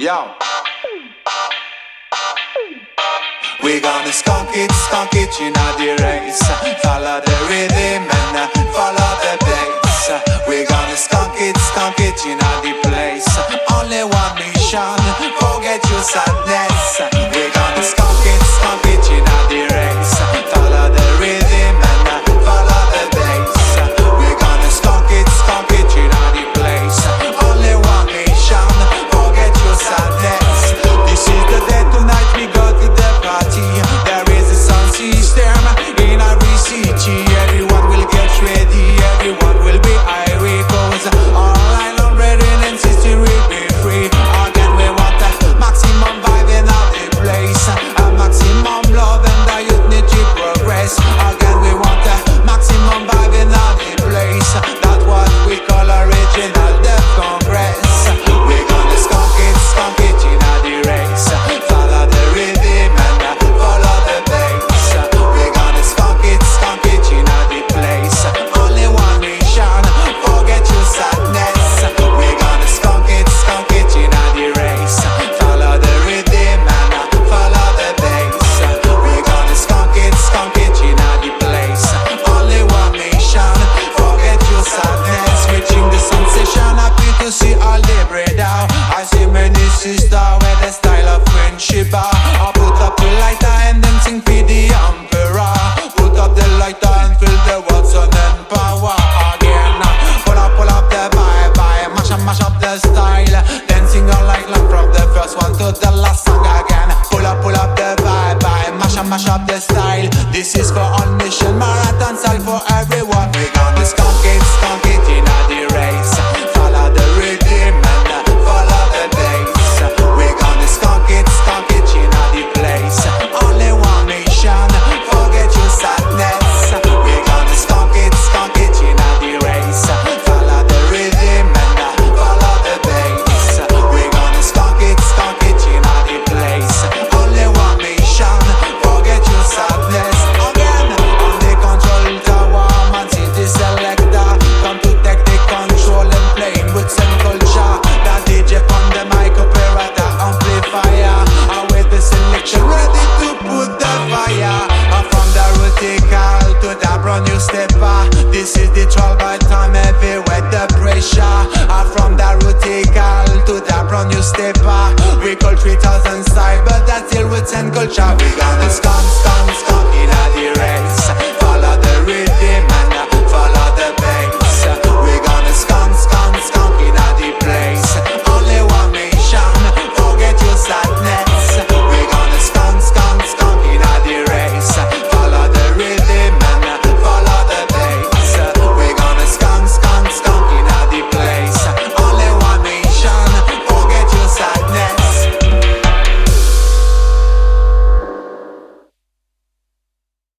Yo. We gonna skank it, skank it in the race. Follow the rhythm and uh, follow the bass. We gonna skank it, skank it in the place. Only one mission, forget your sadness. Sisters with the style of friendship. I put up the lighter and then sing for the emperor. Put up the lighter and fill the Watson and power again. Pull up, pull up the mash up, mash up the style. Dancing all like long from the first one to the last song again. Pull up, pull up the mash up, mash up the style. This is for all mission marathon style for everyone. We gonna skank it, skank the to the brand new stepper. This is the 12 by time everywhere the pressure. And from the radical to the brand new stepper. We call 3000 style, but that's still with 10 culture. We gonna skank, skank, skank.